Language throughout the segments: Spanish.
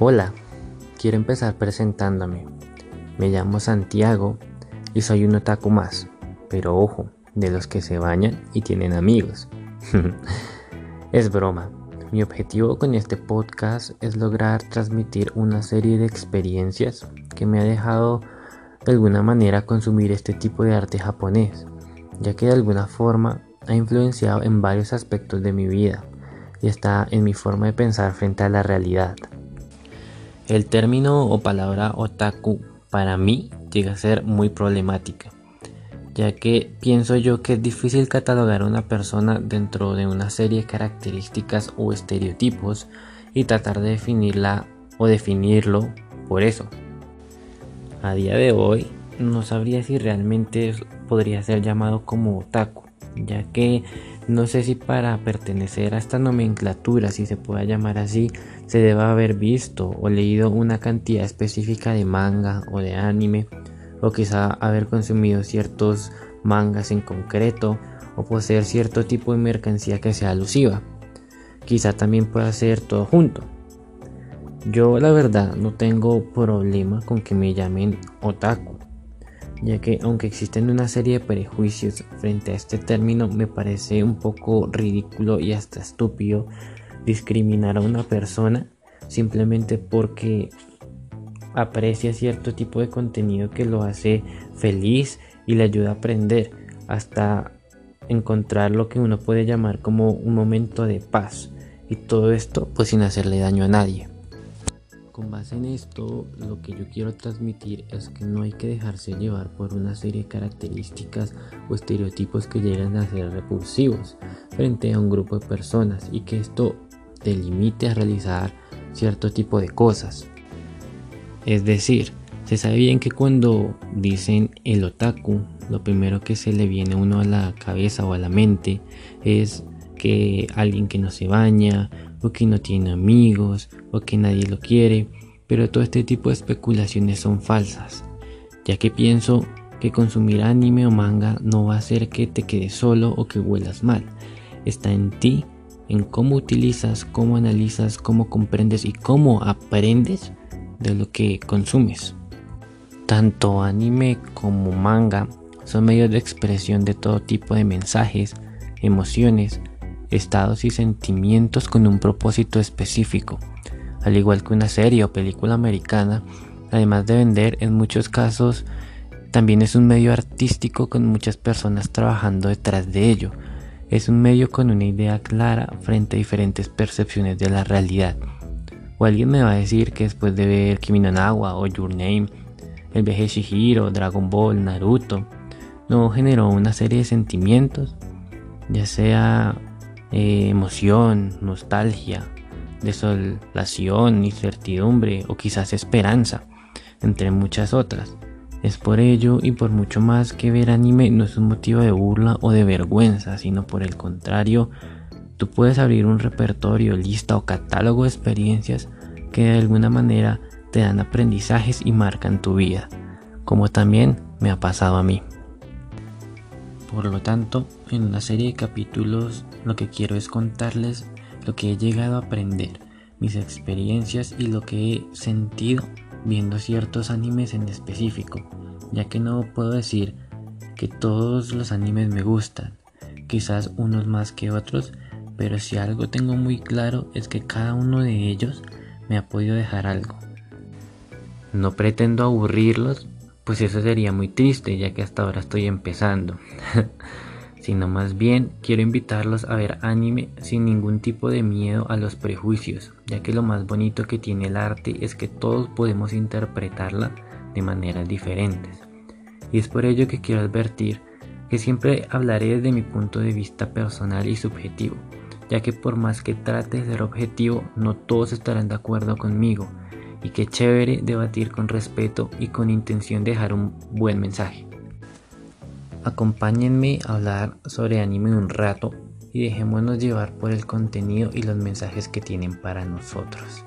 Hola, quiero empezar presentándome. Me llamo Santiago y soy un otaku más, pero ojo, de los que se bañan y tienen amigos. es broma. Mi objetivo con este podcast es lograr transmitir una serie de experiencias que me ha dejado de alguna manera consumir este tipo de arte japonés, ya que de alguna forma ha influenciado en varios aspectos de mi vida y está en mi forma de pensar frente a la realidad. El término o palabra otaku para mí llega a ser muy problemática, ya que pienso yo que es difícil catalogar a una persona dentro de una serie de características o estereotipos y tratar de definirla o definirlo por eso. A día de hoy no sabría si realmente podría ser llamado como otaku, ya que no sé si para pertenecer a esta nomenclatura, si se pueda llamar así, se debe haber visto o leído una cantidad específica de manga o de anime, o quizá haber consumido ciertos mangas en concreto, o poseer cierto tipo de mercancía que sea alusiva. Quizá también pueda ser todo junto. Yo la verdad no tengo problema con que me llamen otaku ya que aunque existen una serie de prejuicios frente a este término, me parece un poco ridículo y hasta estúpido discriminar a una persona simplemente porque aprecia cierto tipo de contenido que lo hace feliz y le ayuda a aprender hasta encontrar lo que uno puede llamar como un momento de paz y todo esto pues sin hacerle daño a nadie. Con base en esto, lo que yo quiero transmitir es que no hay que dejarse llevar por una serie de características o estereotipos que llegan a ser repulsivos frente a un grupo de personas y que esto te limite a realizar cierto tipo de cosas. Es decir, se sabe bien que cuando dicen el otaku, lo primero que se le viene a uno a la cabeza o a la mente es que alguien que no se baña o que no tiene amigos, o que nadie lo quiere, pero todo este tipo de especulaciones son falsas, ya que pienso que consumir anime o manga no va a hacer que te quedes solo o que huelas mal. Está en ti, en cómo utilizas, cómo analizas, cómo comprendes y cómo aprendes de lo que consumes. Tanto anime como manga son medios de expresión de todo tipo de mensajes, emociones, estados y sentimientos con un propósito específico. Al igual que una serie o película americana, además de vender, en muchos casos también es un medio artístico con muchas personas trabajando detrás de ello. Es un medio con una idea clara frente a diferentes percepciones de la realidad. O alguien me va a decir que después de ver Kimi no Nawa o Your Name, el viaje Shihiro, Dragon Ball, Naruto, no generó una serie de sentimientos, ya sea eh, emoción, nostalgia, desolación, incertidumbre o quizás esperanza, entre muchas otras. Es por ello y por mucho más que ver anime no es un motivo de burla o de vergüenza, sino por el contrario, tú puedes abrir un repertorio, lista o catálogo de experiencias que de alguna manera te dan aprendizajes y marcan tu vida, como también me ha pasado a mí. Por lo tanto, en una serie de capítulos lo que quiero es contarles lo que he llegado a aprender, mis experiencias y lo que he sentido viendo ciertos animes en específico, ya que no puedo decir que todos los animes me gustan, quizás unos más que otros, pero si algo tengo muy claro es que cada uno de ellos me ha podido dejar algo. No pretendo aburrirlos, pues eso sería muy triste ya que hasta ahora estoy empezando. sino más bien quiero invitarlos a ver anime sin ningún tipo de miedo a los prejuicios, ya que lo más bonito que tiene el arte es que todos podemos interpretarla de maneras diferentes. Y es por ello que quiero advertir que siempre hablaré desde mi punto de vista personal y subjetivo, ya que por más que trate de ser objetivo, no todos estarán de acuerdo conmigo y qué chévere debatir con respeto y con intención de dejar un buen mensaje. Acompáñenme a hablar sobre anime un rato y dejémonos llevar por el contenido y los mensajes que tienen para nosotros.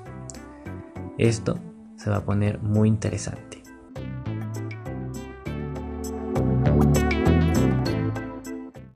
Esto se va a poner muy interesante.